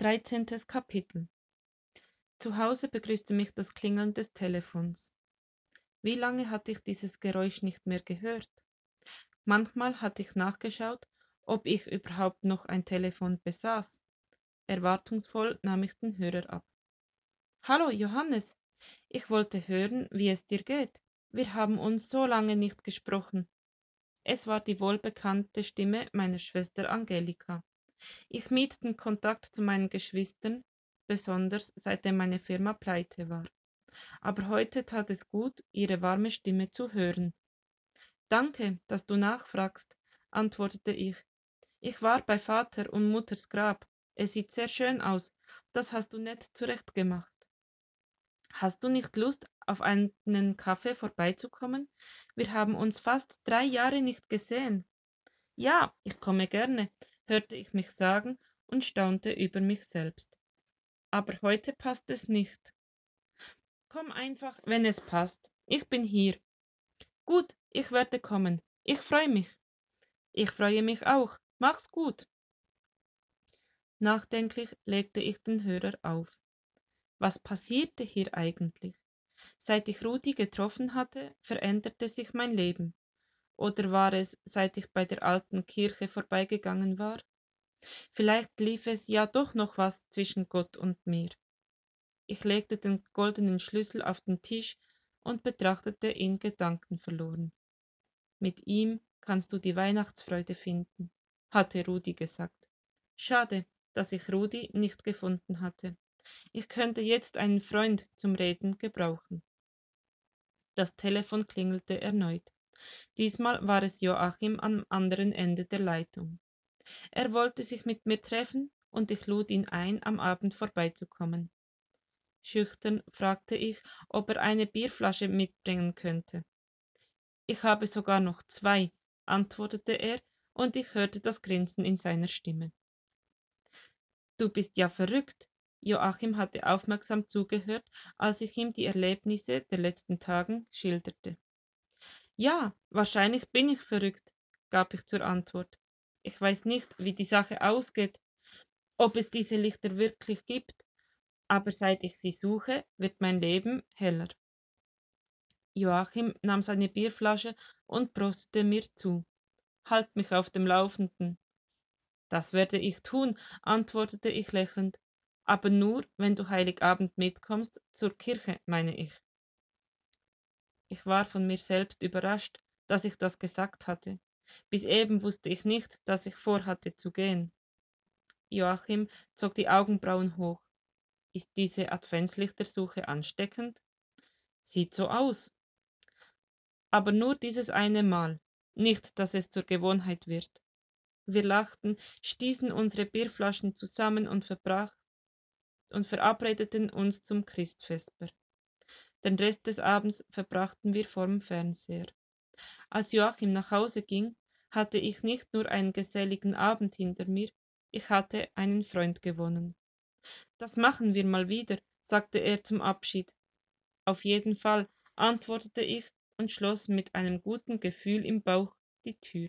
13. Kapitel Zu Hause begrüßte mich das Klingeln des Telefons. Wie lange hatte ich dieses Geräusch nicht mehr gehört? Manchmal hatte ich nachgeschaut, ob ich überhaupt noch ein Telefon besaß. Erwartungsvoll nahm ich den Hörer ab. Hallo, Johannes. Ich wollte hören, wie es dir geht. Wir haben uns so lange nicht gesprochen. Es war die wohlbekannte Stimme meiner Schwester Angelika. Ich mied den Kontakt zu meinen Geschwistern, besonders seitdem meine Firma pleite war. Aber heute tat es gut, ihre warme Stimme zu hören. Danke, dass du nachfragst, antwortete ich. Ich war bei Vater und Mutters Grab. Es sieht sehr schön aus. Das hast du nett zurechtgemacht. Hast du nicht Lust, auf einen Kaffee vorbeizukommen? Wir haben uns fast drei Jahre nicht gesehen. Ja, ich komme gerne hörte ich mich sagen und staunte über mich selbst. Aber heute passt es nicht. Komm einfach, wenn es passt. Ich bin hier. Gut, ich werde kommen. Ich freue mich. Ich freue mich auch. Mach's gut. Nachdenklich legte ich den Hörer auf. Was passierte hier eigentlich? Seit ich Rudi getroffen hatte, veränderte sich mein Leben. Oder war es, seit ich bei der alten Kirche vorbeigegangen war? Vielleicht lief es ja doch noch was zwischen Gott und mir. Ich legte den goldenen Schlüssel auf den Tisch und betrachtete ihn gedankenverloren. Mit ihm kannst du die Weihnachtsfreude finden, hatte Rudi gesagt. Schade, dass ich Rudi nicht gefunden hatte. Ich könnte jetzt einen Freund zum Reden gebrauchen. Das Telefon klingelte erneut. Diesmal war es Joachim am anderen Ende der Leitung. Er wollte sich mit mir treffen und ich lud ihn ein, am Abend vorbeizukommen. Schüchtern fragte ich, ob er eine Bierflasche mitbringen könnte. Ich habe sogar noch zwei, antwortete er, und ich hörte das Grinsen in seiner Stimme. Du bist ja verrückt. Joachim hatte aufmerksam zugehört, als ich ihm die Erlebnisse der letzten Tagen schilderte. Ja, wahrscheinlich bin ich verrückt, gab ich zur Antwort. Ich weiß nicht, wie die Sache ausgeht, ob es diese Lichter wirklich gibt, aber seit ich sie suche, wird mein Leben heller. Joachim nahm seine Bierflasche und prostete mir zu. Halt mich auf dem Laufenden. Das werde ich tun, antwortete ich lächelnd, aber nur, wenn du Heiligabend mitkommst, zur Kirche, meine ich. Ich war von mir selbst überrascht, dass ich das gesagt hatte. Bis eben wusste ich nicht, dass ich vorhatte zu gehen. Joachim zog die Augenbrauen hoch. Ist diese Adventslichtersuche ansteckend? Sieht so aus. Aber nur dieses eine Mal, nicht, dass es zur Gewohnheit wird. Wir lachten, stießen unsere Bierflaschen zusammen und und verabredeten uns zum Christvesper. Den Rest des Abends verbrachten wir vorm Fernseher. Als Joachim nach Hause ging, hatte ich nicht nur einen geselligen Abend hinter mir, ich hatte einen Freund gewonnen. Das machen wir mal wieder, sagte er zum Abschied. Auf jeden Fall, antwortete ich und schloss mit einem guten Gefühl im Bauch die Tür.